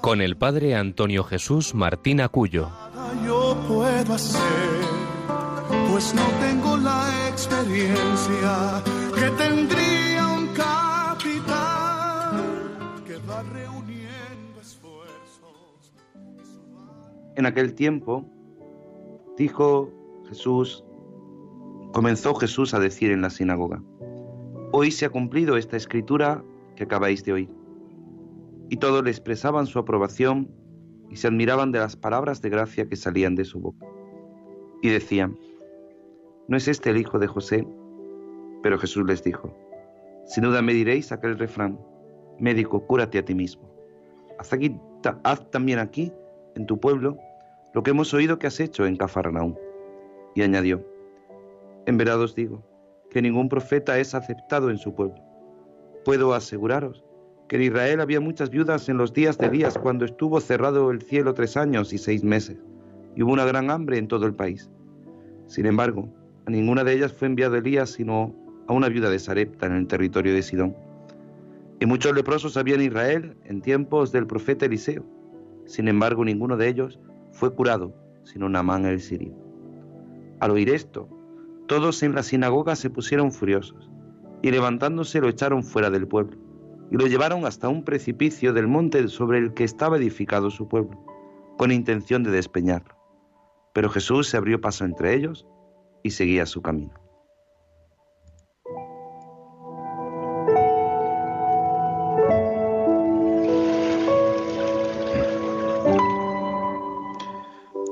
con el padre Antonio Jesús Martín Acuyo. Yo puedo hacer, pues no tengo la experiencia que tendría un capitán que va reuniendo esfuerzos. En aquel tiempo dijo Jesús, comenzó Jesús a decir en la sinagoga, hoy se ha cumplido esta escritura que acabáis de oír y todos le expresaban su aprobación y se admiraban de las palabras de gracia que salían de su boca. Y decían, ¿no es este el hijo de José? Pero Jesús les dijo, sin duda me diréis aquel refrán, médico, cúrate a ti mismo. Haz, aquí, haz también aquí, en tu pueblo, lo que hemos oído que has hecho en Cafarnaúm. Y añadió, en verdad os digo, que ningún profeta es aceptado en su pueblo. Puedo aseguraros que en Israel había muchas viudas en los días de Elías cuando estuvo cerrado el cielo tres años y seis meses, y hubo una gran hambre en todo el país. Sin embargo, a ninguna de ellas fue enviado Elías, sino a una viuda de Sarepta en el territorio de Sidón. Y muchos leprosos había en Israel en tiempos del profeta Eliseo. Sin embargo, ninguno de ellos fue curado, sino Naamán el sirio. Al oír esto, todos en la sinagoga se pusieron furiosos, y levantándose lo echaron fuera del pueblo y lo llevaron hasta un precipicio del monte sobre el que estaba edificado su pueblo, con intención de despeñarlo. Pero Jesús se abrió paso entre ellos y seguía su camino.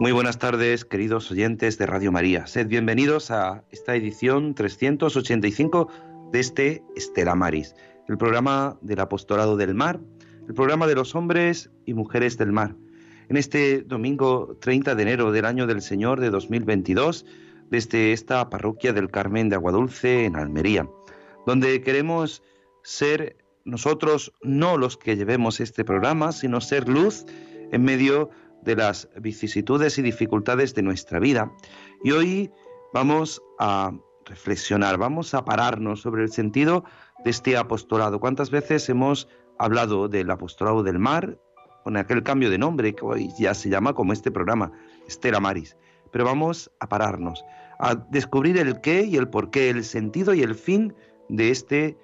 Muy buenas tardes, queridos oyentes de Radio María. Sed bienvenidos a esta edición 385 de este Estela Maris el programa del Apostolado del Mar, el programa de los hombres y mujeres del mar. En este domingo 30 de enero del año del Señor de 2022, desde esta parroquia del Carmen de Aguadulce en Almería, donde queremos ser nosotros no los que llevemos este programa, sino ser luz en medio de las vicisitudes y dificultades de nuestra vida. Y hoy vamos a reflexionar, vamos a pararnos sobre el sentido de este apostolado. ¿Cuántas veces hemos hablado del apostolado del mar con aquel cambio de nombre que hoy ya se llama como este programa, Estela Maris? Pero vamos a pararnos, a descubrir el qué y el por qué, el sentido y el fin de este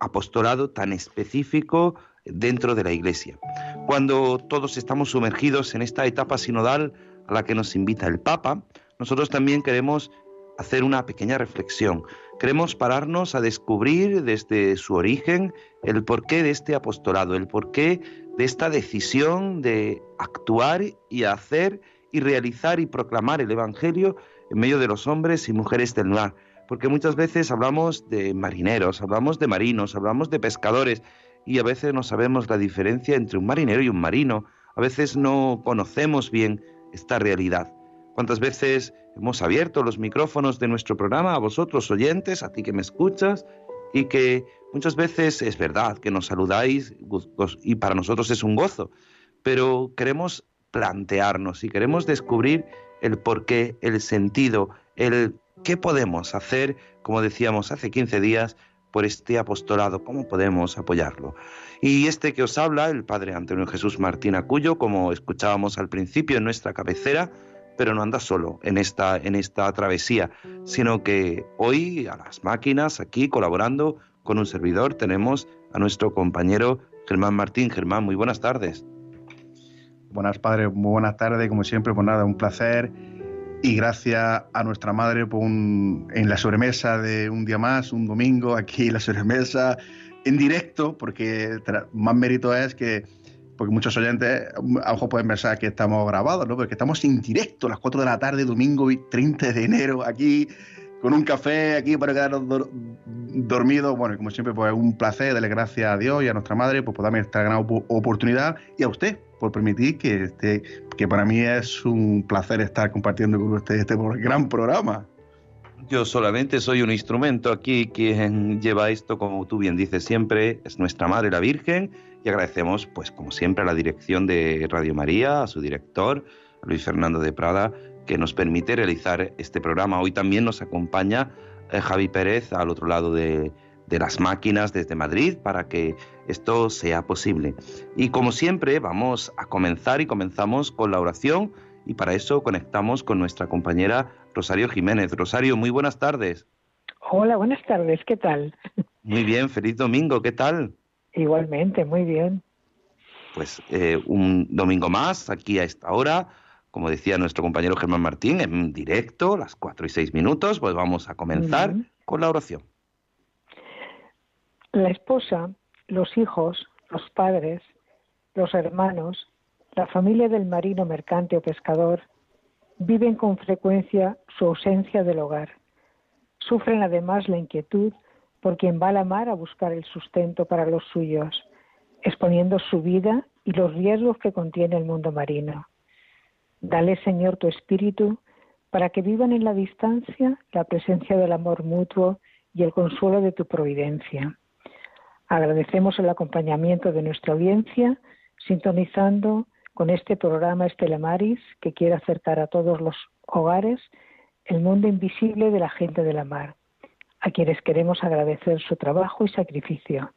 apostolado tan específico dentro de la Iglesia. Cuando todos estamos sumergidos en esta etapa sinodal a la que nos invita el Papa, nosotros también queremos hacer una pequeña reflexión. Queremos pararnos a descubrir desde su origen el porqué de este apostolado, el porqué de esta decisión de actuar y hacer y realizar y proclamar el Evangelio en medio de los hombres y mujeres del mar. Porque muchas veces hablamos de marineros, hablamos de marinos, hablamos de pescadores y a veces no sabemos la diferencia entre un marinero y un marino. A veces no conocemos bien esta realidad. ¿Cuántas veces hemos abierto los micrófonos de nuestro programa a vosotros oyentes, a ti que me escuchas, y que muchas veces es verdad que nos saludáis y para nosotros es un gozo, pero queremos plantearnos y queremos descubrir el porqué, el sentido, el qué podemos hacer, como decíamos hace 15 días, por este apostolado, cómo podemos apoyarlo. Y este que os habla, el Padre Antonio Jesús Martín Acuyo, como escuchábamos al principio en nuestra cabecera, pero no anda solo en esta, en esta travesía, sino que hoy a las máquinas, aquí colaborando con un servidor, tenemos a nuestro compañero Germán Martín. Germán, muy buenas tardes. Buenas, padre, muy buenas tardes, como siempre, pues nada, un placer. Y gracias a nuestra madre por un, en la sobremesa de un día más, un domingo, aquí en la sobremesa, en directo, porque más mérito es que porque muchos oyentes a mejor pueden pensar que estamos grabados, ¿no? Porque estamos en directo a las 4 de la tarde, domingo 30 de enero, aquí con un café aquí para quedarnos dormidos. Bueno, como siempre, pues un placer, darle gracias a Dios y a nuestra madre por poderme esta gran oportunidad y a usted por permitir que, este, que para mí es un placer estar compartiendo con ustedes este gran programa. Yo solamente soy un instrumento aquí, quien lleva esto, como tú bien dices siempre, es nuestra Madre la Virgen, y agradecemos, pues como siempre, a la dirección de Radio María, a su director, Luis Fernando de Prada, que nos permite realizar este programa. Hoy también nos acompaña eh, Javi Pérez al otro lado de, de las máquinas desde Madrid para que esto sea posible. Y como siempre, vamos a comenzar y comenzamos con la oración y para eso conectamos con nuestra compañera Rosario Jiménez. Rosario, muy buenas tardes. Hola, buenas tardes, ¿qué tal? Muy bien, feliz domingo, ¿qué tal? Igualmente, muy bien. Pues eh, un domingo más, aquí a esta hora, como decía nuestro compañero Germán Martín, en directo, las cuatro y seis minutos, pues vamos a comenzar con la oración. La esposa, los hijos, los padres, los hermanos, la familia del marino mercante o pescador viven con frecuencia su ausencia del hogar. Sufren además la inquietud por quien va a la mar a buscar el sustento para los suyos, exponiendo su vida y los riesgos que contiene el mundo marino. Dale, Señor, tu espíritu para que vivan en la distancia la presencia del amor mutuo y el consuelo de tu providencia. Agradecemos el acompañamiento de nuestra audiencia, sintonizando con este programa Estela Maris, que quiere acercar a todos los hogares el mundo invisible de la gente de la mar, a quienes queremos agradecer su trabajo y sacrificio,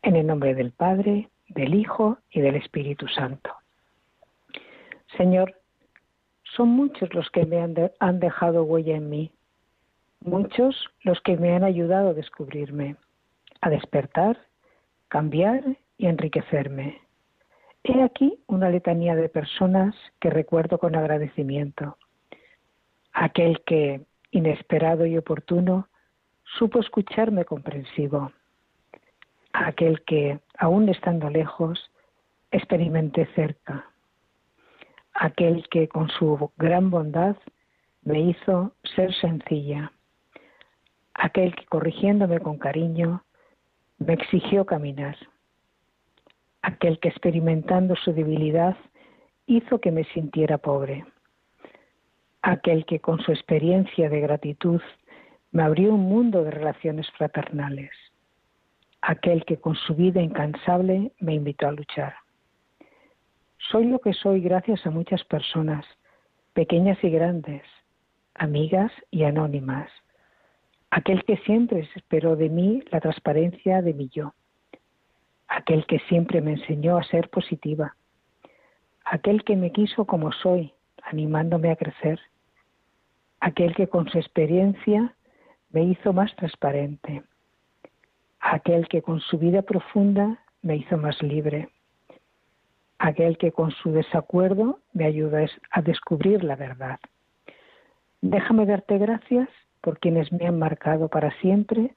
en el nombre del Padre, del Hijo y del Espíritu Santo. Señor, son muchos los que me han, han dejado huella en mí, muchos los que me han ayudado a descubrirme a despertar, cambiar y enriquecerme. He aquí una letanía de personas que recuerdo con agradecimiento. Aquel que, inesperado y oportuno, supo escucharme comprensivo. Aquel que, aún estando lejos, experimenté cerca. Aquel que, con su gran bondad, me hizo ser sencilla. Aquel que, corrigiéndome con cariño, me exigió caminar. Aquel que experimentando su debilidad hizo que me sintiera pobre. Aquel que con su experiencia de gratitud me abrió un mundo de relaciones fraternales. Aquel que con su vida incansable me invitó a luchar. Soy lo que soy gracias a muchas personas, pequeñas y grandes, amigas y anónimas, aquel que siempre esperó de mí la transparencia de mi yo, aquel que siempre me enseñó a ser positiva, aquel que me quiso como soy, animándome a crecer, aquel que con su experiencia me hizo más transparente, aquel que con su vida profunda me hizo más libre, aquel que con su desacuerdo me ayudó a descubrir la verdad. Déjame darte gracias por quienes me han marcado para siempre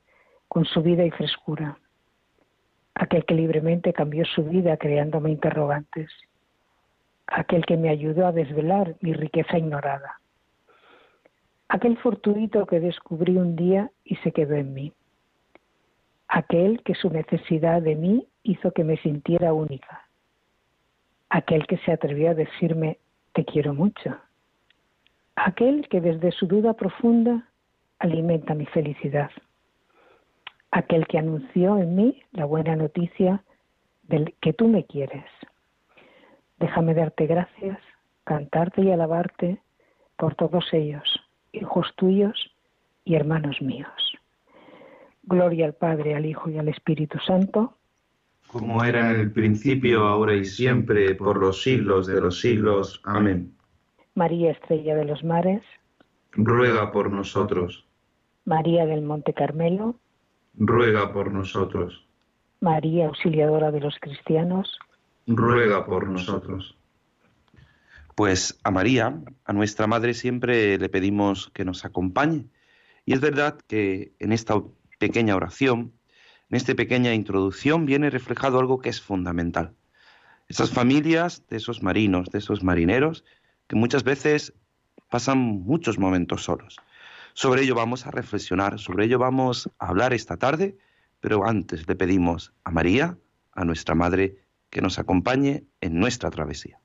con su vida y frescura. Aquel que libremente cambió su vida creándome interrogantes. Aquel que me ayudó a desvelar mi riqueza ignorada. Aquel fortuito que descubrí un día y se quedó en mí. Aquel que su necesidad de mí hizo que me sintiera única. Aquel que se atrevió a decirme te quiero mucho. Aquel que desde su duda profunda alimenta mi felicidad. Aquel que anunció en mí la buena noticia del que tú me quieres. Déjame darte gracias, cantarte y alabarte por todos ellos, hijos tuyos y hermanos míos. Gloria al Padre, al Hijo y al Espíritu Santo. Como era en el principio, ahora y siempre, por los siglos de los siglos. Amén. María Estrella de los Mares. Ruega por nosotros. María del Monte Carmelo, ruega por nosotros. María Auxiliadora de los Cristianos, ruega por nosotros. Pues a María, a nuestra Madre, siempre le pedimos que nos acompañe. Y es verdad que en esta pequeña oración, en esta pequeña introducción, viene reflejado algo que es fundamental. Esas familias de esos marinos, de esos marineros, que muchas veces pasan muchos momentos solos. Sobre ello vamos a reflexionar, sobre ello vamos a hablar esta tarde, pero antes le pedimos a María, a nuestra Madre, que nos acompañe en nuestra travesía.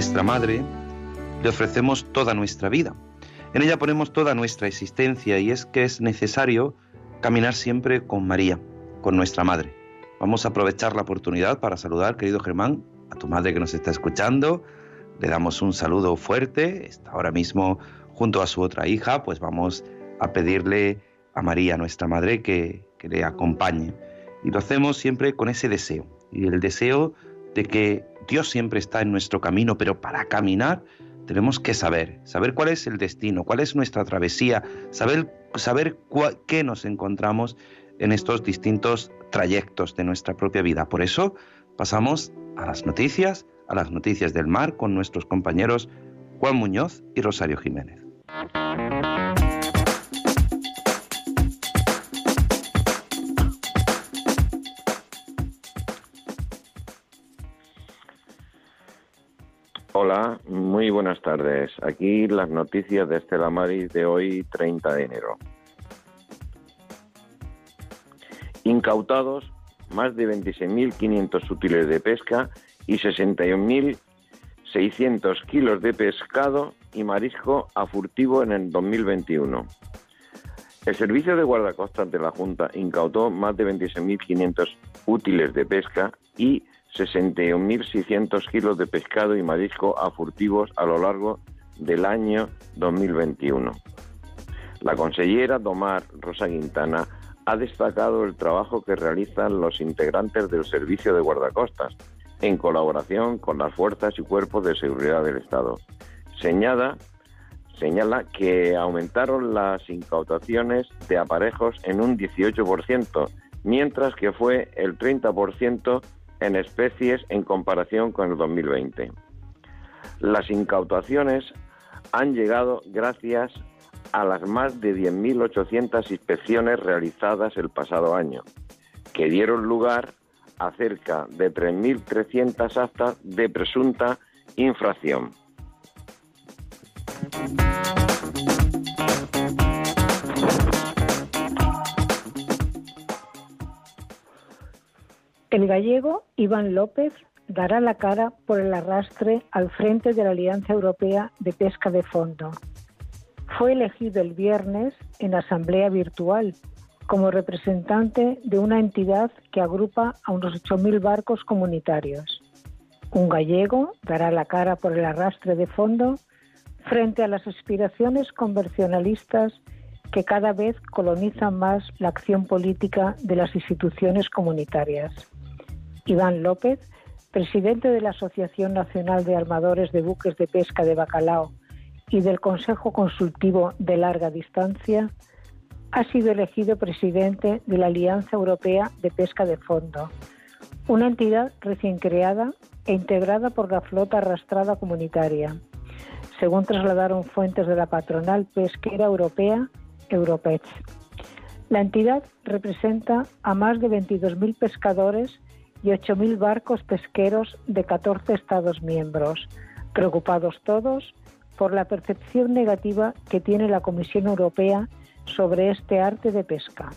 Nuestra Madre le ofrecemos toda nuestra vida. En ella ponemos toda nuestra existencia y es que es necesario caminar siempre con María, con nuestra Madre. Vamos a aprovechar la oportunidad para saludar, querido Germán, a tu madre que nos está escuchando. Le damos un saludo fuerte, está ahora mismo junto a su otra hija, pues vamos a pedirle a María, nuestra Madre, que, que le acompañe. Y lo hacemos siempre con ese deseo, y el deseo de que Dios siempre está en nuestro camino, pero para caminar tenemos que saber, saber cuál es el destino, cuál es nuestra travesía, saber, saber qué nos encontramos en estos distintos trayectos de nuestra propia vida. Por eso pasamos a las noticias, a las noticias del mar con nuestros compañeros Juan Muñoz y Rosario Jiménez. Hola, muy buenas tardes. Aquí las noticias de Estela Maris de hoy, 30 de enero. Incautados más de 26.500 útiles de pesca y 61.600 kilos de pescado y marisco a furtivo en el 2021. El Servicio de Guardacostas de la Junta incautó más de 26.500 útiles de pesca y 61.600 kilos de pescado y marisco a furtivos a lo largo del año 2021. La consellera Domar Rosa Quintana ha destacado el trabajo que realizan los integrantes del Servicio de Guardacostas en colaboración con las fuerzas y cuerpos de seguridad del Estado. Señala, señala que aumentaron las incautaciones de aparejos en un 18%, mientras que fue el 30% en especies en comparación con el 2020. Las incautaciones han llegado gracias a las más de 10.800 inspecciones realizadas el pasado año, que dieron lugar a cerca de 3.300 actas de presunta infracción. El gallego Iván López dará la cara por el arrastre al frente de la Alianza Europea de Pesca de Fondo. Fue elegido el viernes en asamblea virtual como representante de una entidad que agrupa a unos 8.000 barcos comunitarios. Un gallego dará la cara por el arrastre de fondo frente a las aspiraciones convencionalistas que cada vez colonizan más la acción política de las instituciones comunitarias. Iván López, presidente de la Asociación Nacional de Armadores de Buques de Pesca de Bacalao y del Consejo Consultivo de Larga Distancia, ha sido elegido presidente de la Alianza Europea de Pesca de Fondo, una entidad recién creada e integrada por la flota arrastrada comunitaria, según trasladaron fuentes de la patronal pesquera europea Europech. La entidad representa a más de 22.000 pescadores y 8.000 barcos pesqueros de 14 Estados miembros, preocupados todos por la percepción negativa que tiene la Comisión Europea sobre este arte de pesca.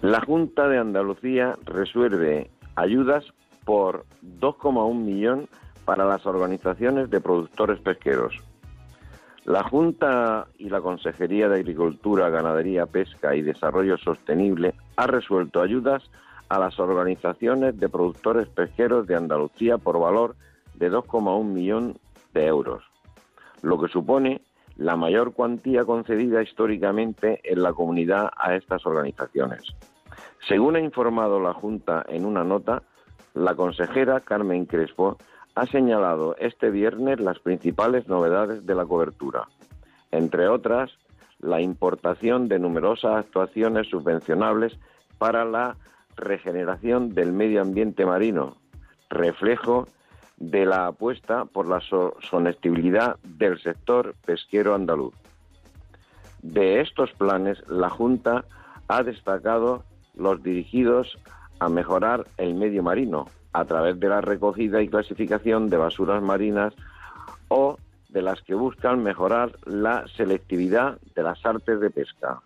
La Junta de Andalucía resuelve ayudas por 2,1 millón para las organizaciones de productores pesqueros. La Junta y la Consejería de Agricultura, Ganadería, Pesca y Desarrollo Sostenible ha resuelto ayudas a las organizaciones de productores pesqueros de Andalucía por valor de 2,1 millón de euros, lo que supone la mayor cuantía concedida históricamente en la comunidad a estas organizaciones. Según ha informado la Junta en una nota, la consejera Carmen Crespo ha señalado este viernes las principales novedades de la cobertura, entre otras la importación de numerosas actuaciones subvencionables para la regeneración del medio ambiente marino, reflejo de la apuesta por la sostenibilidad del sector pesquero andaluz. De estos planes, la Junta ha destacado los dirigidos a mejorar el medio marino, a través de la recogida y clasificación de basuras marinas o de las que buscan mejorar la selectividad de las artes de pesca.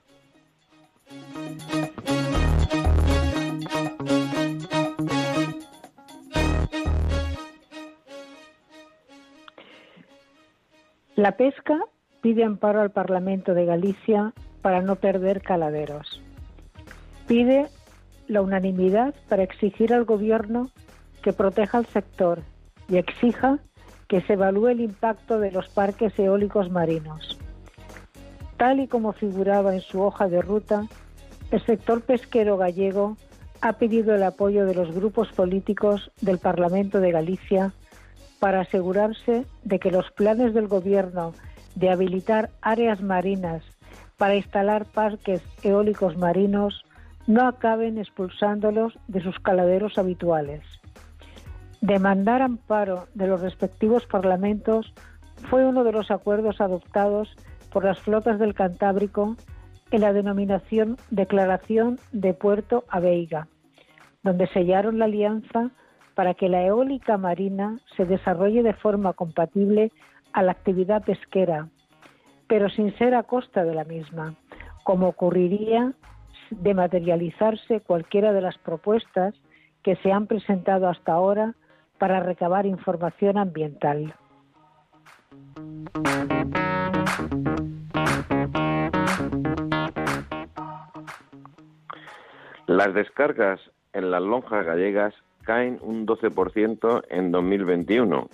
La pesca pide amparo al Parlamento de Galicia para no perder caladeros. Pide la unanimidad para exigir al Gobierno que proteja al sector y exija que se evalúe el impacto de los parques eólicos marinos. Tal y como figuraba en su hoja de ruta, el sector pesquero gallego ha pedido el apoyo de los grupos políticos del Parlamento de Galicia para asegurarse de que los planes del Gobierno de habilitar áreas marinas para instalar parques eólicos marinos no acaben expulsándolos de sus caladeros habituales. Demandar amparo de los respectivos parlamentos fue uno de los acuerdos adoptados por las flotas del Cantábrico en la denominación Declaración de Puerto Aveiga, donde sellaron la alianza para que la eólica marina se desarrolle de forma compatible a la actividad pesquera, pero sin ser a costa de la misma, como ocurriría de materializarse cualquiera de las propuestas que se han presentado hasta ahora para recabar información ambiental. Las descargas en las lonjas gallegas caen un 12% en 2021,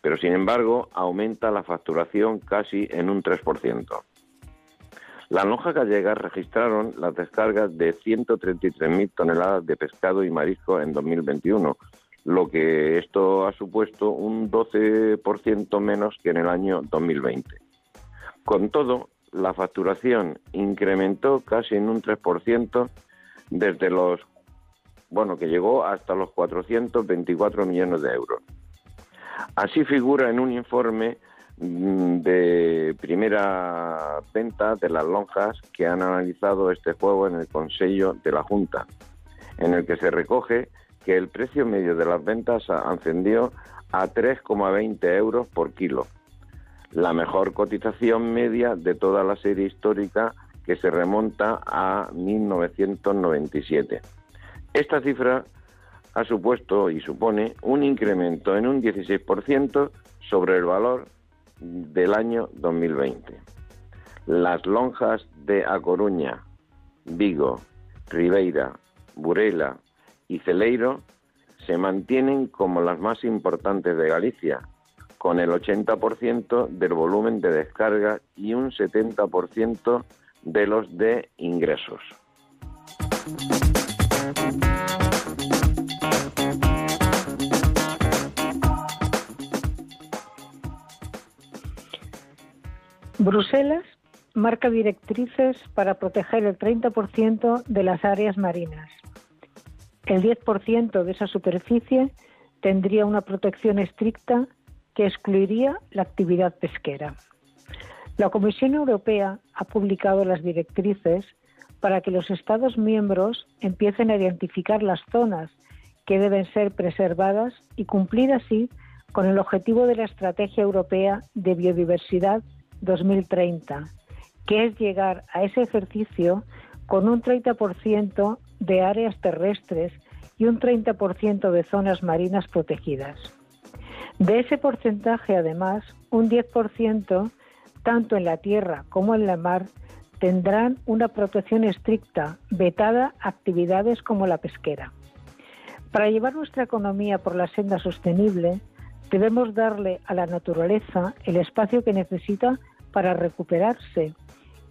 pero sin embargo aumenta la facturación casi en un 3%. Las lonjas gallegas registraron las descargas de 133.000 toneladas de pescado y marisco en 2021, lo que esto ha supuesto un 12% menos que en el año 2020. Con todo, la facturación incrementó casi en un 3% desde los bueno, que llegó hasta los 424 millones de euros. Así figura en un informe mm, de primera venta de las lonjas que han analizado este juego en el Consejo de la Junta, en el que se recoge que el precio medio de las ventas ascendió a 3,20 euros por kilo, la mejor cotización media de toda la serie histórica que se remonta a 1997. Esta cifra ha supuesto y supone un incremento en un 16% sobre el valor del año 2020. Las lonjas de A Coruña, Vigo, Ribeira, Burela y Celeiro se mantienen como las más importantes de Galicia, con el 80% del volumen de descarga y un 70% de los de ingresos. Bruselas marca directrices para proteger el 30% de las áreas marinas. El 10% de esa superficie tendría una protección estricta que excluiría la actividad pesquera. La Comisión Europea ha publicado las directrices para que los Estados miembros empiecen a identificar las zonas que deben ser preservadas y cumplir así con el objetivo de la Estrategia Europea de Biodiversidad 2030, que es llegar a ese ejercicio con un 30% de áreas terrestres y un 30% de zonas marinas protegidas. De ese porcentaje, además, un 10%, tanto en la tierra como en la mar, tendrán una protección estricta, vetada actividades como la pesquera. Para llevar nuestra economía por la senda sostenible, debemos darle a la naturaleza el espacio que necesita para recuperarse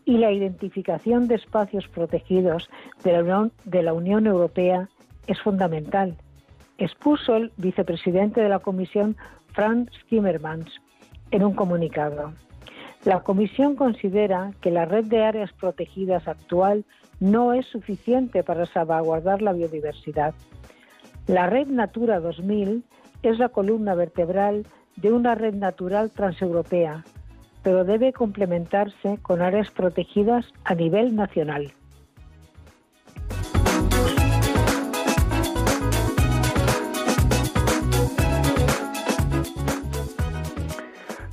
y la identificación de espacios protegidos de la Unión, Europea es fundamental, expuso el vicepresidente de la Comisión Franz Timmermans en un comunicado. La Comisión considera que la red de áreas protegidas actual no es suficiente para salvaguardar la biodiversidad. La red Natura 2000 es la columna vertebral de una red natural transeuropea pero debe complementarse con áreas protegidas a nivel nacional.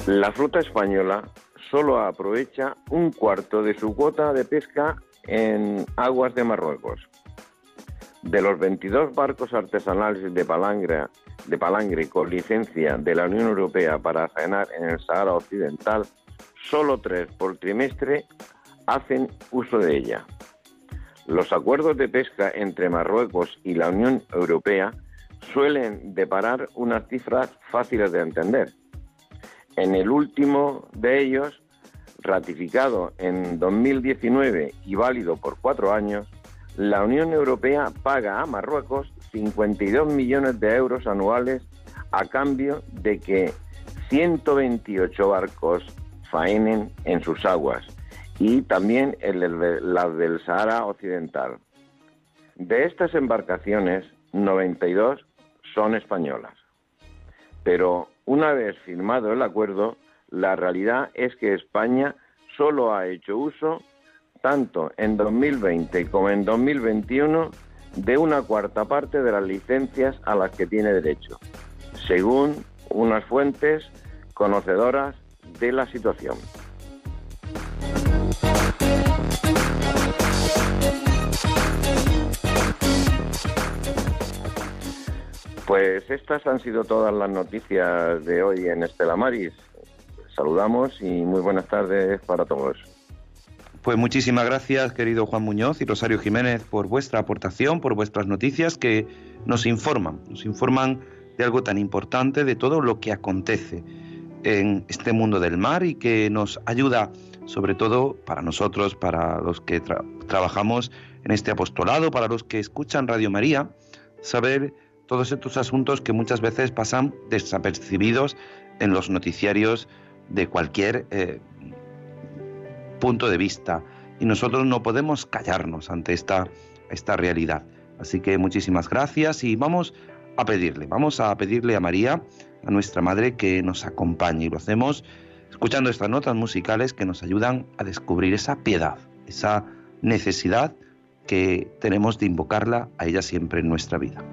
La flota española solo aprovecha un cuarto de su cuota de pesca en aguas de Marruecos. De los 22 barcos artesanales de palangre, de palangre con licencia de la Unión Europea para faenar en el Sahara Occidental, solo tres por trimestre hacen uso de ella. Los acuerdos de pesca entre Marruecos y la Unión Europea suelen deparar unas cifras fáciles de entender. En el último de ellos, ratificado en 2019 y válido por cuatro años, la Unión Europea paga a Marruecos 52 millones de euros anuales a cambio de que 128 barcos faenen en sus aguas y también en las del Sahara Occidental. De estas embarcaciones, 92 son españolas. Pero una vez firmado el acuerdo, la realidad es que España solo ha hecho uso tanto en 2020 como en 2021, de una cuarta parte de las licencias a las que tiene derecho, según unas fuentes conocedoras de la situación. Pues estas han sido todas las noticias de hoy en Estela Maris. Saludamos y muy buenas tardes para todos. Pues muchísimas gracias, querido Juan Muñoz y Rosario Jiménez, por vuestra aportación, por vuestras noticias que nos informan, nos informan de algo tan importante, de todo lo que acontece en este mundo del mar y que nos ayuda, sobre todo para nosotros, para los que trabajamos en este apostolado, para los que escuchan Radio María, saber todos estos asuntos que muchas veces pasan desapercibidos en los noticiarios de cualquier eh, punto de vista y nosotros no podemos callarnos ante esta, esta realidad. Así que muchísimas gracias y vamos a pedirle, vamos a pedirle a María, a nuestra Madre, que nos acompañe y lo hacemos escuchando estas notas musicales que nos ayudan a descubrir esa piedad, esa necesidad que tenemos de invocarla a ella siempre en nuestra vida.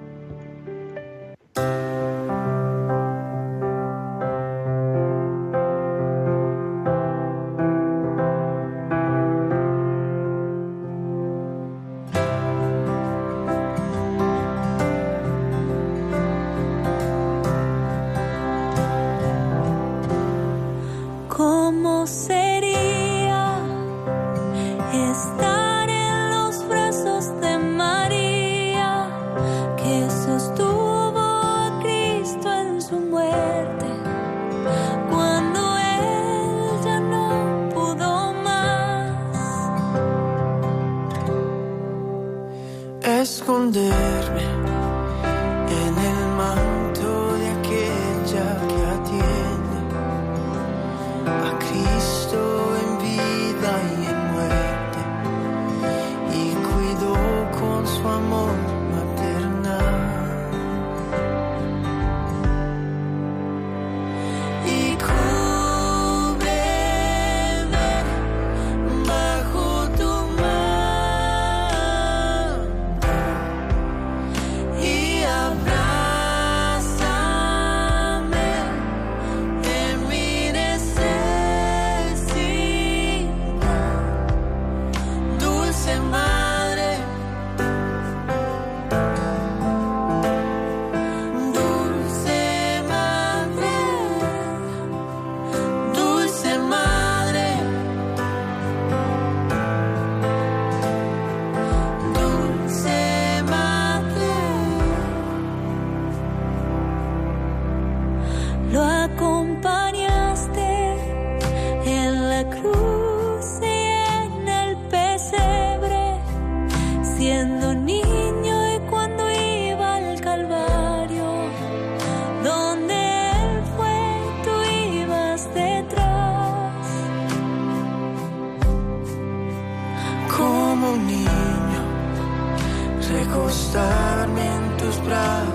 acostarme en tus brazos.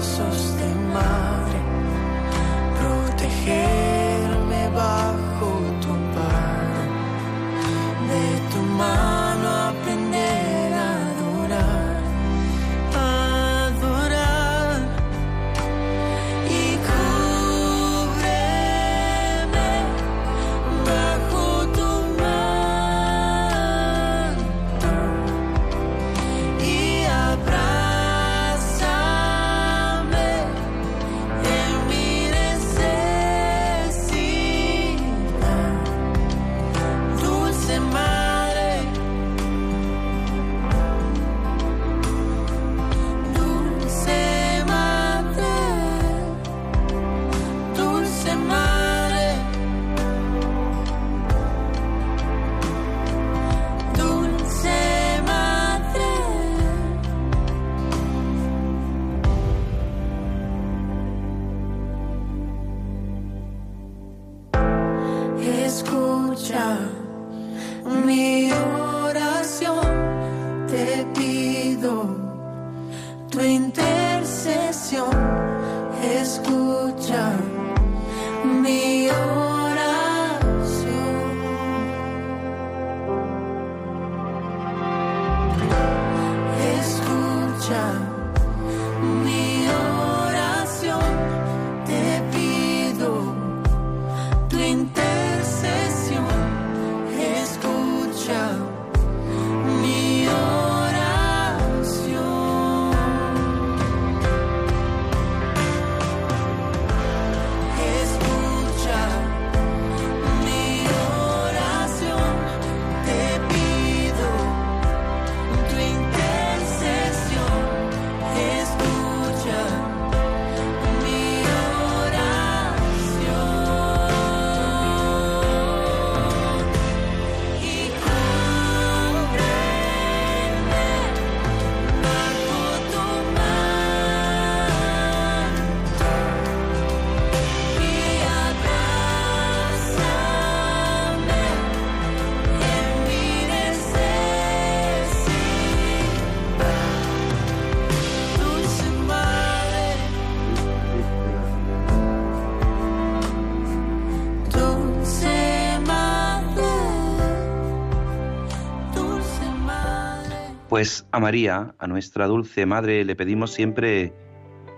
Pues a María, a nuestra dulce madre, le pedimos siempre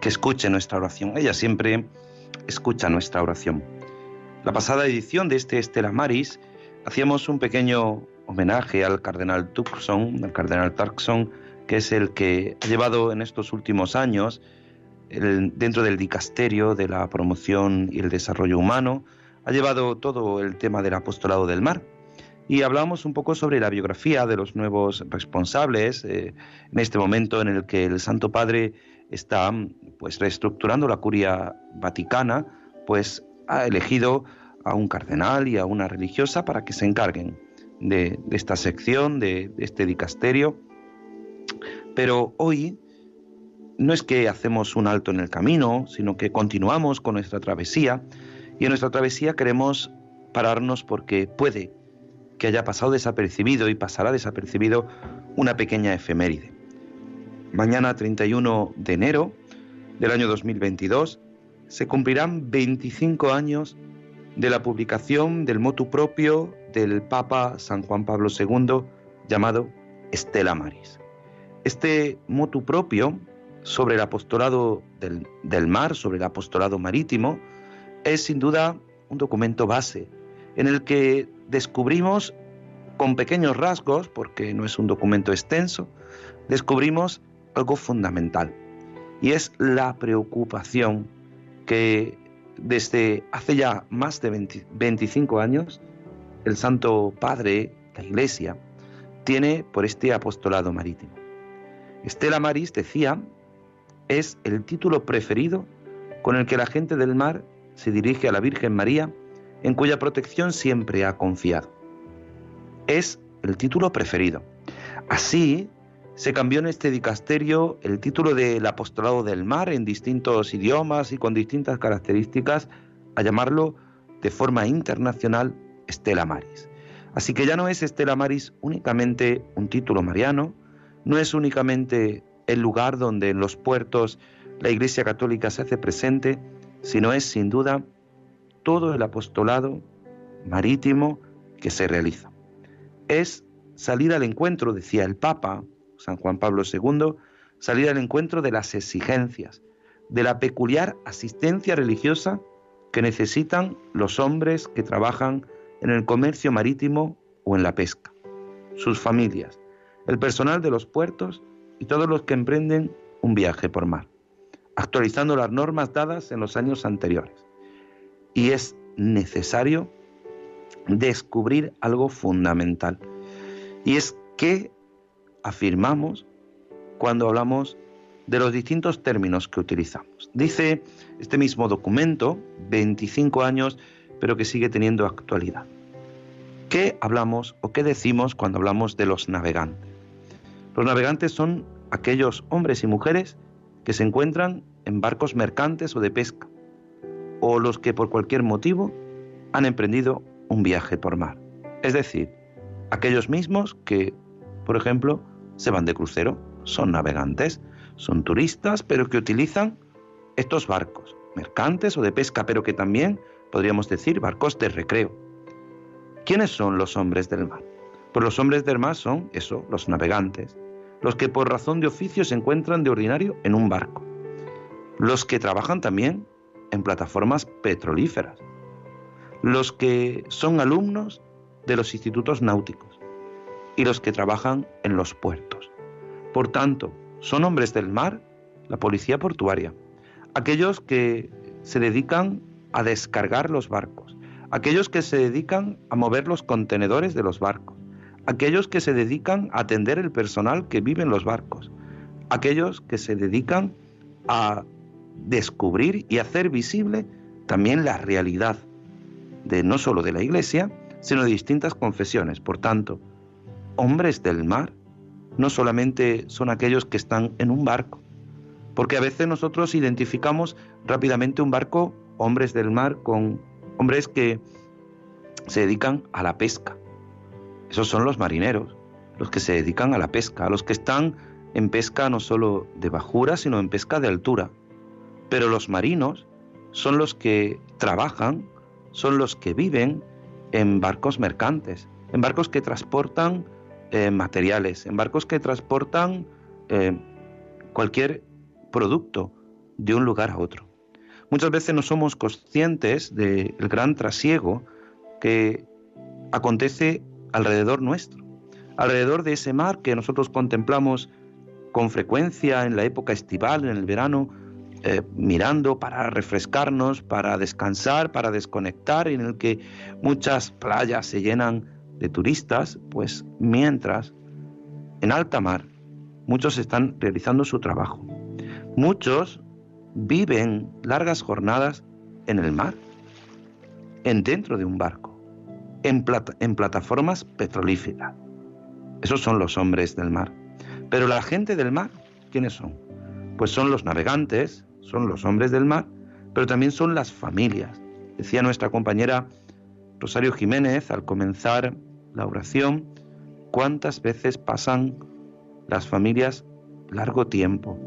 que escuche nuestra oración. Ella siempre escucha nuestra oración. La pasada edición de este Estela Maris hacíamos un pequeño homenaje al cardenal Tucson, al cardenal Tarkson, que es el que ha llevado en estos últimos años, dentro del dicasterio de la promoción y el desarrollo humano, ha llevado todo el tema del apostolado del mar y hablamos un poco sobre la biografía de los nuevos responsables eh, en este momento en el que el Santo Padre está pues reestructurando la curia vaticana, pues ha elegido a un cardenal y a una religiosa para que se encarguen de, esta sección, de, de este dicasterio. Pero hoy no es que hacemos un alto en el camino, sino que continuamos con nuestra travesía y en nuestra travesía queremos pararnos porque puede que haya pasado desapercibido y pasará desapercibido una pequeña efeméride. Mañana 31 de enero del año 2022 se cumplirán 25 años de la publicación del motu propio del Papa San Juan Pablo II llamado Estela Maris. Este motu propio sobre el apostolado del, del mar, sobre el apostolado marítimo, es sin duda un documento base en el que descubrimos con pequeños rasgos, porque no es un documento extenso, descubrimos algo fundamental y es la preocupación que desde hace ya más de 25 años el Santo Padre, la Iglesia, tiene por este apostolado marítimo. Estela Maris decía, es el título preferido con el que la gente del mar se dirige a la Virgen María en cuya protección siempre ha confiado. Es el título preferido. Así, se cambió en este dicasterio el título del apostolado del mar en distintos idiomas y con distintas características a llamarlo de forma internacional Estela Maris. Así que ya no es Estela Maris únicamente un título mariano, no es únicamente el lugar donde en los puertos la Iglesia Católica se hace presente, sino es sin duda todo el apostolado marítimo que se realiza. Es salir al encuentro, decía el Papa, San Juan Pablo II, salir al encuentro de las exigencias, de la peculiar asistencia religiosa que necesitan los hombres que trabajan en el comercio marítimo o en la pesca, sus familias, el personal de los puertos y todos los que emprenden un viaje por mar, actualizando las normas dadas en los años anteriores y es necesario descubrir algo fundamental. Y es que afirmamos cuando hablamos de los distintos términos que utilizamos. Dice este mismo documento, 25 años, pero que sigue teniendo actualidad. ¿Qué hablamos o qué decimos cuando hablamos de los navegantes? Los navegantes son aquellos hombres y mujeres que se encuentran en barcos mercantes o de pesca, o los que por cualquier motivo han emprendido un viaje por mar. Es decir, aquellos mismos que, por ejemplo, se van de crucero, son navegantes, son turistas, pero que utilizan estos barcos, mercantes o de pesca, pero que también podríamos decir barcos de recreo. ¿Quiénes son los hombres del mar? Pues los hombres del mar son eso, los navegantes, los que por razón de oficio se encuentran de ordinario en un barco, los que trabajan también en plataformas petrolíferas, los que son alumnos de los institutos náuticos y los que trabajan en los puertos. Por tanto, son hombres del mar la policía portuaria, aquellos que se dedican a descargar los barcos, aquellos que se dedican a mover los contenedores de los barcos, aquellos que se dedican a atender el personal que vive en los barcos, aquellos que se dedican a descubrir y hacer visible también la realidad de no solo de la iglesia, sino de distintas confesiones. Por tanto, hombres del mar no solamente son aquellos que están en un barco, porque a veces nosotros identificamos rápidamente un barco, hombres del mar, con hombres que se dedican a la pesca. Esos son los marineros, los que se dedican a la pesca, los que están en pesca no solo de bajura, sino en pesca de altura. Pero los marinos son los que trabajan, son los que viven en barcos mercantes, en barcos que transportan eh, materiales, en barcos que transportan eh, cualquier producto de un lugar a otro. Muchas veces no somos conscientes del gran trasiego que acontece alrededor nuestro, alrededor de ese mar que nosotros contemplamos con frecuencia en la época estival, en el verano, eh, mirando para refrescarnos, para descansar, para desconectar, en el que muchas playas se llenan de turistas, pues mientras en alta mar muchos están realizando su trabajo. Muchos viven largas jornadas en el mar, en dentro de un barco, en, en plataformas petrolíferas. Esos son los hombres del mar. Pero la gente del mar, ¿quiénes son? Pues son los navegantes, son los hombres del mar, pero también son las familias. Decía nuestra compañera Rosario Jiménez al comenzar la oración, cuántas veces pasan las familias largo tiempo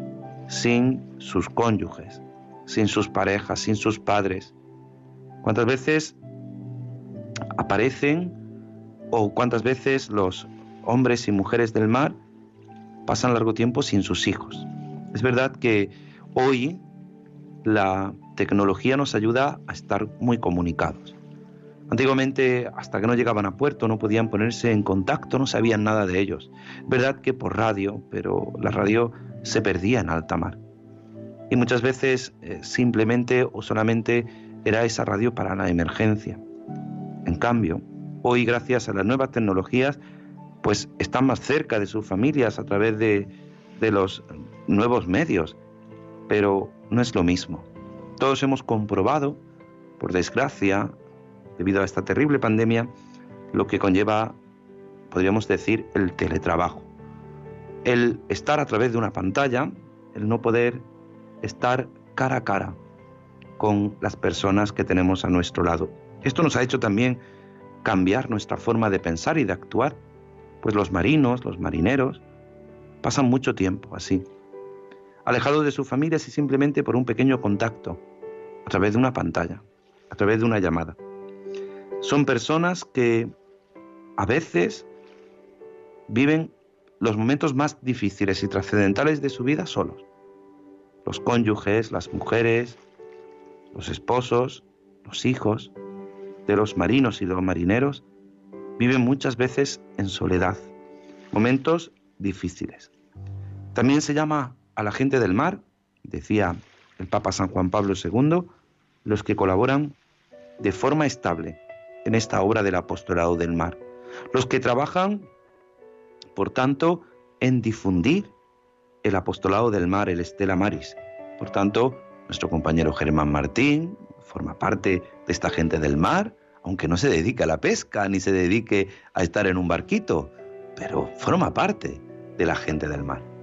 sin sus cónyuges, sin sus parejas, sin sus padres. Cuántas veces aparecen o cuántas veces los hombres y mujeres del mar pasan largo tiempo sin sus hijos. Es verdad que hoy la tecnología nos ayuda a estar muy comunicados. Antiguamente, hasta que no llegaban a puerto, no podían ponerse en contacto, no sabían nada de ellos. Verdad que por radio, pero la radio se perdía en alta mar. Y muchas veces eh, simplemente o solamente era esa radio para la emergencia. En cambio, hoy gracias a las nuevas tecnologías pues están más cerca de sus familias a través de los nuevos medios, pero no es lo mismo. Todos hemos comprobado, por desgracia, debido a esta terrible pandemia, lo que conlleva, podríamos decir, el teletrabajo. El estar a través de una pantalla, el no poder estar cara a cara con las personas que tenemos a nuestro lado. Esto nos ha hecho también cambiar nuestra forma de pensar y de actuar pues los marinos, los marineros, pasan mucho tiempo así, alejados de sus familias y simplemente por un pequeño contacto, a través de una pantalla, a través de una llamada. Son personas que a veces viven los momentos más difíciles y trascendentales de su vida solos. Los cónyuges, las mujeres, los esposos, los hijos de los marinos y de los marineros viven muchas veces en soledad, momentos difíciles. También se llama a la gente del mar, decía el Papa San Juan Pablo II, los que colaboran de forma estable en esta obra del apostolado del mar, los que trabajan, por tanto, en difundir el apostolado del mar, el Estela Maris. Por tanto, nuestro compañero Germán Martín forma parte de esta gente del mar, aunque no se dedique a la pesca ni se dedique a estar en un barquito, pero forma parte de la gente del mar.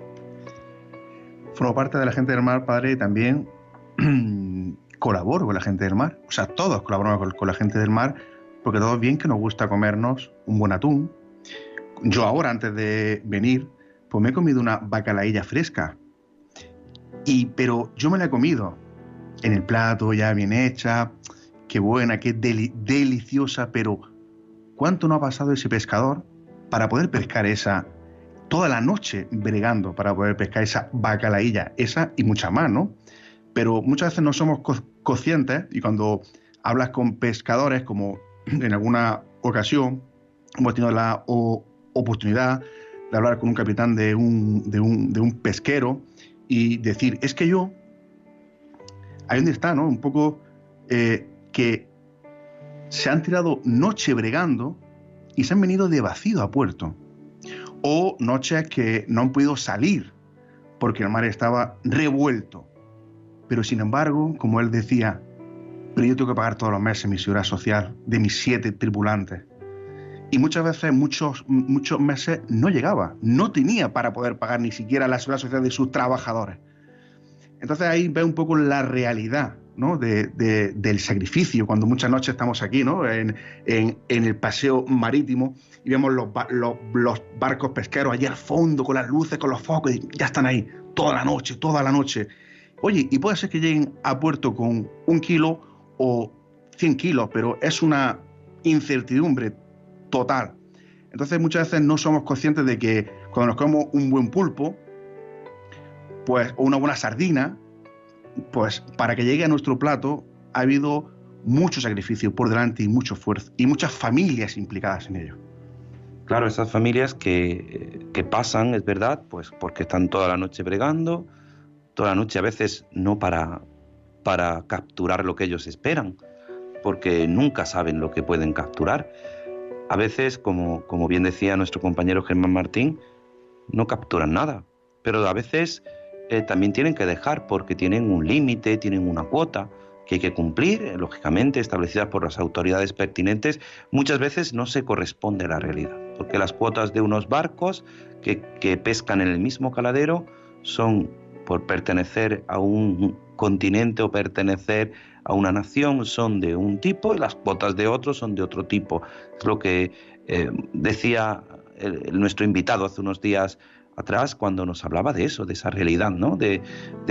Forma parte de la gente del mar, padre, y también colaboro con la gente del mar. O sea, todos colaboramos con, la gente del mar, porque todos bien que nos gusta comernos un buen atún. Yo ahora, antes de venir, pues me he comido una bacalailla fresca. Y, pero yo me la he comido en el plato, ya bien hecha, qué buena, qué deliciosa, pero ¿cuánto no ha pasado ese pescador para poder pescar esa, toda la noche bregando para poder pescar esa bacalailla, esa y mucha más, ¿no? Pero muchas veces no somos conscientes y cuando hablas con pescadores, como en alguna ocasión hemos tenido la oportunidad de hablar con un capitán de un, de un, de un pesquero y decir, es que yo, ahí donde está, ¿no? Un poco eh, que se han tirado noche bregando y se han venido de vacío a puerto. O noches que no han podido salir porque el mar estaba revuelto. Pero sin embargo, como él decía, pero yo tengo que pagar todos los meses mi seguridad social de mis siete tripulantes. Y muchas veces, muchos, muchos meses no llegaba, no tenía para poder pagar ni siquiera la seguridad social de sus trabajadores. Entonces ahí ve un poco la realidad ¿no? de, del sacrificio, cuando muchas noches estamos aquí ¿no? en, el paseo marítimo y vemos los, los, los, barcos pesqueros allí al fondo con las luces, con los focos, y ya están ahí toda la noche, toda la noche. Oye, y puede ser que lleguen a puerto con un kilo o 100 kilos, pero es una incertidumbre total. Entonces muchas veces no somos conscientes de que cuando nos comemos un buen pulpo, pues, o una buena sardina, pues para que llegue a nuestro plato ha habido mucho sacrificio por delante y mucho esfuerzo y muchas familias implicadas en ello. Claro, esas familias que, que, pasan, es verdad, pues porque están toda la noche bregando, toda la noche a veces no para, para capturar lo que ellos esperan, porque nunca saben lo que pueden capturar. A veces, como, como bien decía nuestro compañero Germán Martín, no capturan nada, pero a veces eh, también tienen que dejar porque tienen un límite, tienen una cuota que hay que cumplir, eh, lógicamente establecida por las autoridades pertinentes, muchas veces no se corresponde a la realidad, porque las cuotas de unos barcos que, que pescan en el mismo caladero son por pertenecer a un continente o pertenecer a una nación son de un tipo y las cuotas de otros son de otro tipo. Es lo que eh, decía nuestro invitado hace unos días atrás cuando nos hablaba de eso, de esa realidad, ¿no? De,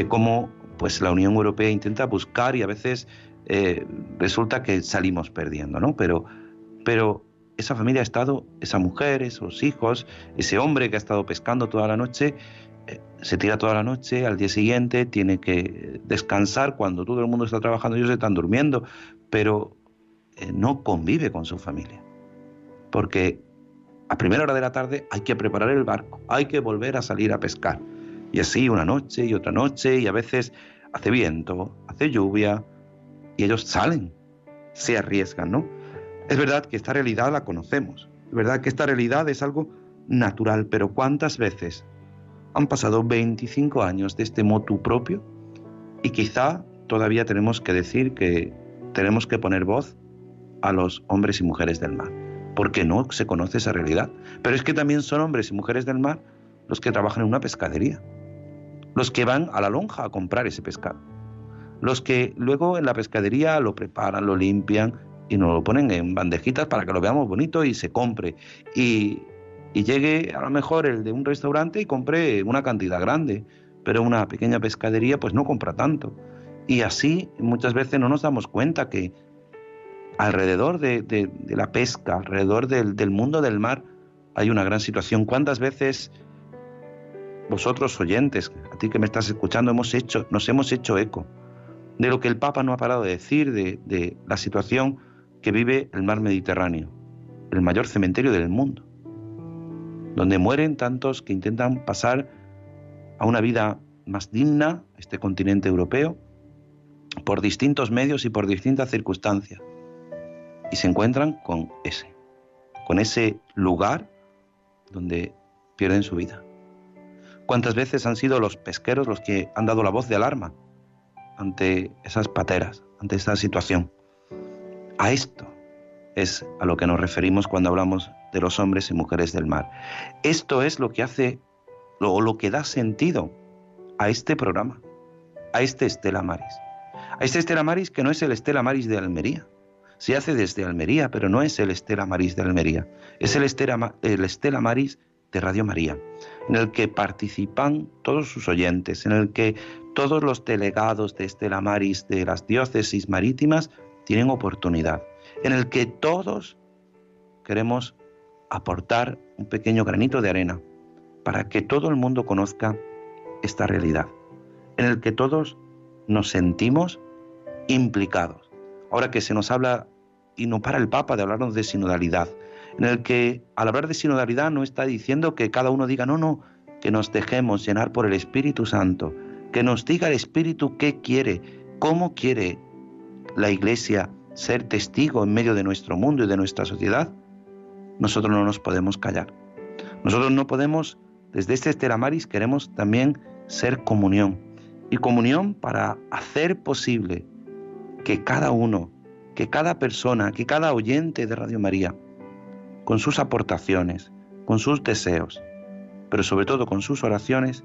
cómo pues la Unión Europea intenta buscar y a veces eh, resulta que salimos perdiendo, ¿no? Pero, pero esa familia ha estado, esa mujer, esos hijos, ese hombre que ha estado pescando toda la noche, eh, se tira toda la noche, al día siguiente tiene que descansar cuando todo el mundo está trabajando, ellos están durmiendo, pero eh, no convive con su familia. Porque a primera hora de la tarde hay que preparar el barco, hay que volver a salir a pescar. Y así una noche y otra noche y a veces hace viento, hace lluvia y ellos salen, se arriesgan, ¿no? Es verdad que esta realidad la conocemos, es verdad que esta realidad es algo natural, pero ¿cuántas veces han pasado 25 años de este motu propio y quizá todavía tenemos que decir que tenemos que poner voz a los hombres y mujeres del mar? Porque no se conoce esa realidad. Pero es que también son hombres y mujeres del mar los que trabajan en una pescadería, los que van a la lonja a comprar ese pescado, los que luego en la pescadería lo preparan, lo limpian y nos lo ponen en bandejitas para que lo veamos bonito y se compre. Y, y llegue a lo mejor el de un restaurante y compre una cantidad grande, pero una pequeña pescadería pues no compra tanto. Y así muchas veces no nos damos cuenta que alrededor de, la pesca, alrededor del, mundo del mar, hay una gran situación. ¿Cuántas veces vosotros oyentes, a ti que me estás escuchando, hemos hecho, nos hemos hecho eco de lo que el Papa no ha parado de decir, de, la situación que vive el mar Mediterráneo, el mayor cementerio del mundo, donde mueren tantos que intentan pasar a una vida más digna, este continente europeo, por distintos medios y por distintas circunstancias y se encuentran con ese, con ese lugar donde pierden su vida. ¿Cuántas veces han sido los pesqueros los que han dado la voz de alarma ante esas pateras, ante esta situación? A esto es a lo que nos referimos cuando hablamos de los hombres y mujeres del mar. Esto es lo que hace o lo que da sentido a este programa, a este Estela Maris. A este Estela Maris que no es el Estela Maris de Almería, se hace desde Almería, pero no es el Estela Maris de Almería, es el Estela, el Estela Maris de Radio María, en el que participan todos sus oyentes, en el que todos los delegados de Estela Maris de las diócesis marítimas tienen oportunidad, en el que todos queremos aportar un pequeño granito de arena para que todo el mundo conozca esta realidad, en el que todos nos sentimos implicados. Ahora que se nos habla y no para el Papa de hablarnos de sinodalidad, en el que al hablar de sinodalidad no está diciendo que cada uno diga, no, no, que nos dejemos llenar por el Espíritu Santo, que nos diga el Espíritu qué quiere, cómo quiere la Iglesia ser testigo en medio de nuestro mundo y de nuestra sociedad, nosotros no nos podemos callar. Nosotros no podemos, desde este Estelamaris queremos también ser comunión. Y comunión para hacer posible que cada uno, que cada persona, que cada oyente de Radio María, con sus aportaciones, con sus deseos, pero sobre todo con sus oraciones,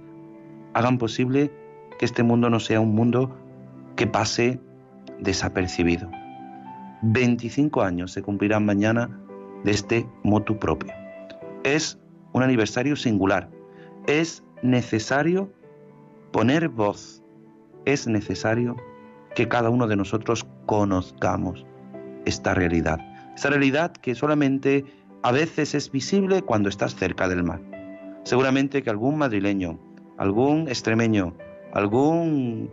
hagan posible que este mundo no sea un mundo que pase desapercibido. 25 años se cumplirán mañana de este motu propio. Es un aniversario singular. Es necesario poner voz. Es necesario que cada uno de nosotros conozcamos esta realidad. Esta realidad que solamente a veces es visible cuando estás cerca del mar. Seguramente que algún madrileño, algún extremeño, algún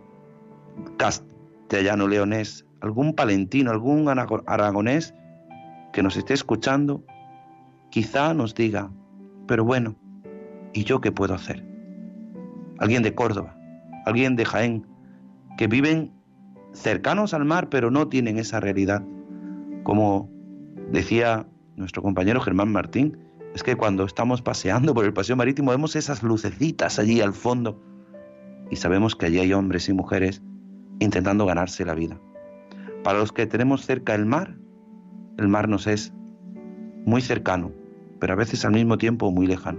castellano leonés, algún palentino, algún aragonés que nos esté escuchando, quizá nos diga, pero bueno, ¿y yo qué puedo hacer? Alguien de Córdoba, alguien de Jaén, que viven cercanos al mar pero no tienen esa realidad. Como decía nuestro compañero Germán Martín, es que cuando estamos paseando por el paseo marítimo vemos esas lucecitas allí al fondo y sabemos que allí hay hombres y mujeres intentando ganarse la vida. Para los que tenemos cerca el mar, el mar nos es muy cercano, pero a veces al mismo tiempo muy lejano.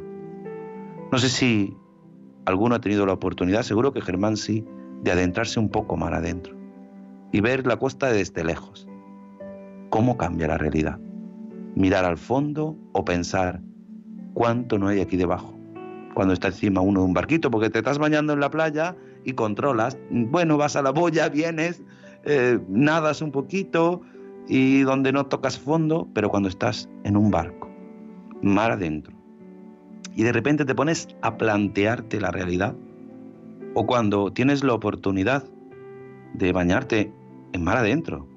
No sé si alguno ha tenido la oportunidad, seguro que Germán sí, de adentrarse un poco más adentro y ver la costa desde lejos. ¿Cómo cambia la realidad? Mirar al fondo o pensar, cuánto no hay aquí debajo. Cuando está encima uno de un barquito, porque te estás bañando en la playa y controlas. Bueno, vas a la boya, vienes, eh, nadas un poquito y donde no tocas fondo, pero cuando estás en un barco, mar adentro, y de repente te pones a plantearte la realidad, o cuando tienes la oportunidad de bañarte en mar adentro,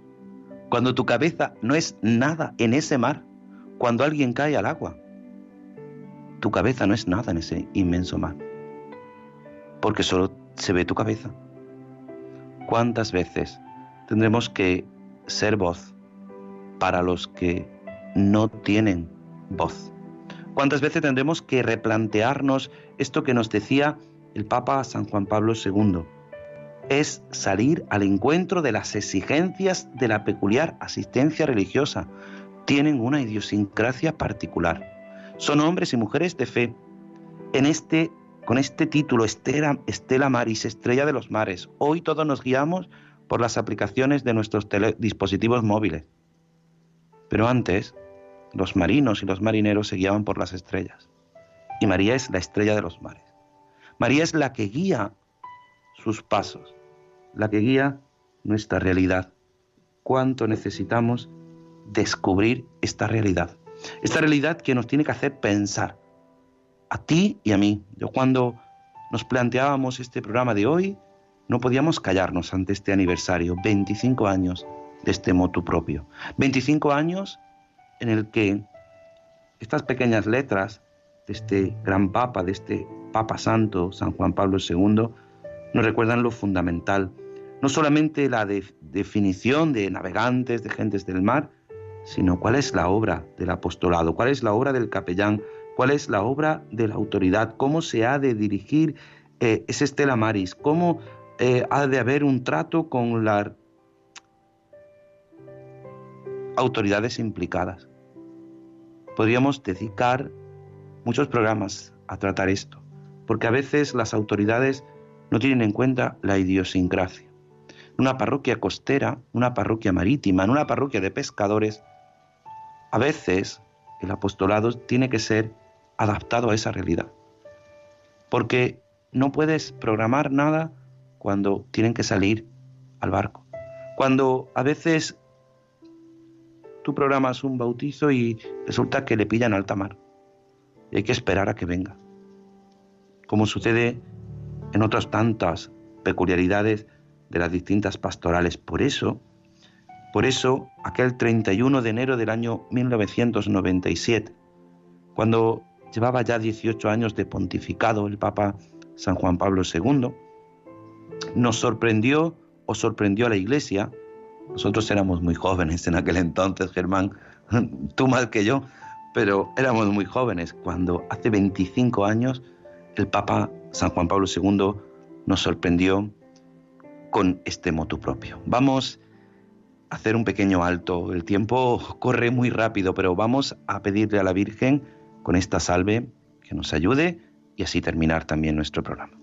cuando tu cabeza no es nada en ese mar, cuando alguien cae al agua, tu cabeza no es nada en ese inmenso mar, porque solo se ve tu cabeza. ¿Cuántas veces tendremos que ser voz para los que no tienen voz? ¿Cuántas veces tendremos que replantearnos esto que nos decía el Papa San Juan Pablo II? Es salir al encuentro de las exigencias de la peculiar asistencia religiosa. Tienen una idiosincrasia particular son hombres y mujeres de fe. En este, con este título, Estela, Estela Maris, Estrella de los Mares, hoy todos nos guiamos por las aplicaciones de nuestros dispositivos móviles. Pero antes, los marinos y los marineros se guiaban por las estrellas. Y María es la estrella de los mares. María es la que guía sus pasos, la que guía nuestra realidad. ¿Cuánto necesitamos descubrir esta realidad? Esta realidad que nos tiene que hacer pensar, a ti y a mí. Yo cuando nos planteábamos este programa de hoy, no podíamos callarnos ante este aniversario, 25 años de este motu propio. 25 años en el que estas pequeñas letras de este gran papa, de este Papa Santo, San Juan Pablo II, nos recuerdan lo fundamental, no solamente la definición de navegantes, de gentes del mar, sino cuál es la obra del apostolado, cuál es la obra del capellán, cuál es la obra de la autoridad, cómo se ha de dirigir eh, ese Estela Maris, cómo eh, ha de haber un trato con las autoridades implicadas. Podríamos dedicar muchos programas a tratar esto, porque a veces las autoridades no tienen en cuenta la idiosincrasia. Una parroquia costera, una parroquia marítima, en una parroquia de pescadores, a veces el apostolado tiene que ser adaptado a esa realidad. Porque no puedes programar nada cuando tienen que salir al barco. Cuando a veces tú programas un bautizo y resulta que le pillan alta mar. Y hay que esperar a que venga. Como sucede en otras tantas peculiaridades de las distintas pastorales. Por eso Por eso, aquel 31 de enero del año 1997, cuando llevaba ya 18 años de pontificado el Papa San Juan Pablo II, nos sorprendió o sorprendió a la Iglesia. Nosotros éramos muy jóvenes en aquel entonces, Germán, tú más que yo, pero éramos muy jóvenes cuando hace 25 años el Papa San Juan Pablo II nos sorprendió con este motu propio. Vamos a hacer un pequeño alto. El tiempo corre muy rápido, pero vamos a pedirle a la Virgen con esta salve que nos ayude y así terminar también nuestro programa.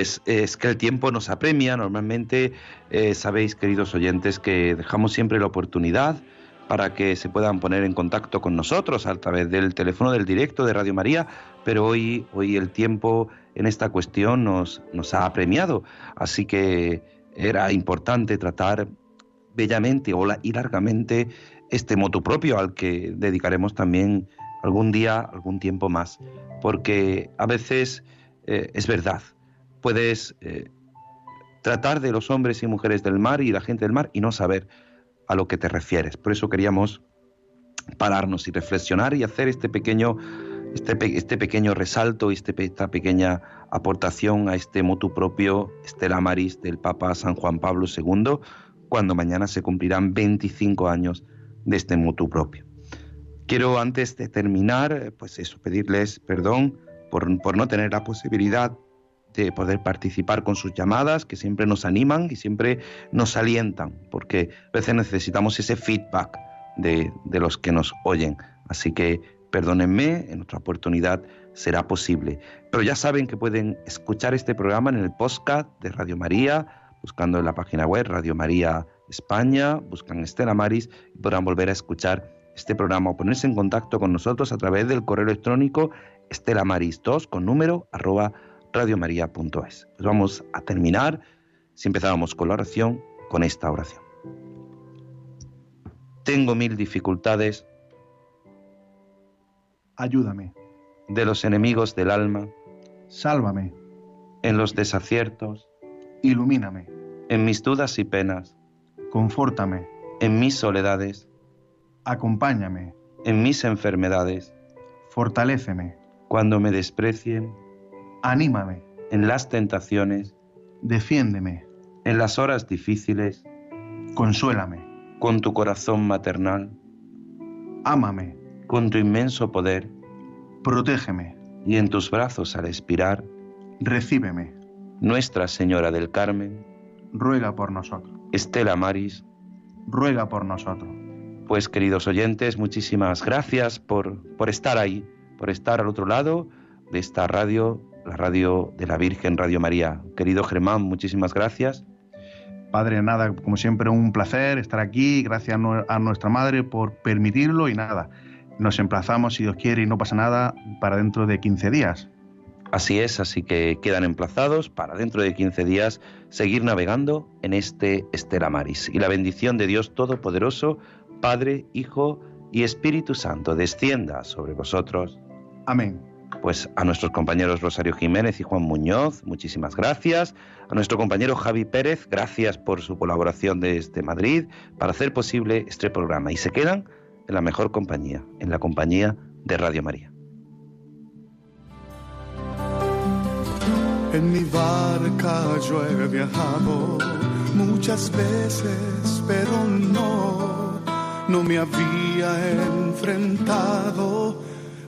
Pues es que el tiempo nos apremia. Normalmente eh, sabéis, queridos oyentes, que dejamos siempre la oportunidad para que se puedan poner en contacto con nosotros a través del teléfono del directo de Radio María, pero hoy, hoy el tiempo en esta cuestión nos, ha apremiado, así que era importante tratar bellamente y largamente este moto propio al que dedicaremos también algún día, algún tiempo más, porque a veces eh, es verdad, puedes eh, tratar de los hombres y mujeres del mar y la gente del mar y no saber a lo que te refieres. Por eso queríamos pararnos y reflexionar y hacer este pequeño, este, este pequeño resalto y este, esta pequeña aportación a este motu propio Estela Maris del Papa San Juan Pablo II, cuando mañana se cumplirán 25 años de este motu propio. Quiero antes de terminar, pues eso, pedirles perdón por, por no tener la posibilidad de poder participar con sus llamadas, que siempre nos animan y siempre nos alientan, porque a veces necesitamos ese feedback de, los que nos oyen. Así que perdónenme, en otra oportunidad será posible. Pero ya saben que pueden escuchar este programa en el podcast de Radio María, buscando en la página web Radio María España, buscan Estela Maris y podrán volver a escuchar este programa o ponerse en contacto con nosotros a través del correo electrónico estelamaris2 con número arroba radiomaria.es. Pues vamos a terminar, si empezábamos con la oración, con esta oración. Tengo mil dificultades. Ayúdame. De los enemigos del alma. Sálvame. En los desaciertos. Ilumíname. En mis dudas y penas. Confórtame. En mis soledades. Acompáñame. En mis enfermedades. Fortaléceme. Cuando me desprecien Anímame. En las tentaciones. Defiéndeme. En las horas difíciles. Consuélame. Con tu corazón maternal. Ámame. Con tu inmenso poder. Protégeme. Y en tus brazos al expirar. Recíbeme. Nuestra Señora del Carmen. Ruega por nosotros. Estela Maris. Ruega por nosotros. Pues queridos oyentes, muchísimas gracias por, por estar ahí, por estar al otro lado de esta radio la radio de la Virgen, Radio María. Querido Germán, muchísimas gracias. Padre, nada, como siempre, un placer estar aquí. Gracias a nuestra madre por permitirlo y nada. Nos emplazamos, si Dios quiere y no pasa nada, para dentro de 15 días. Así es, así que quedan emplazados para dentro de 15 días seguir navegando en este Estela Maris. Y la bendición de Dios Todopoderoso, Padre, Hijo y Espíritu Santo, descienda sobre vosotros. Amén. Pues a nuestros compañeros Rosario Jiménez y Juan Muñoz, muchísimas gracias. A nuestro compañero Javi Pérez, gracias por su colaboración desde Madrid para hacer posible este programa. Y se quedan en la mejor compañía, en la compañía de Radio María. En mi barca yo he viajado muchas veces, pero no, no me había enfrentado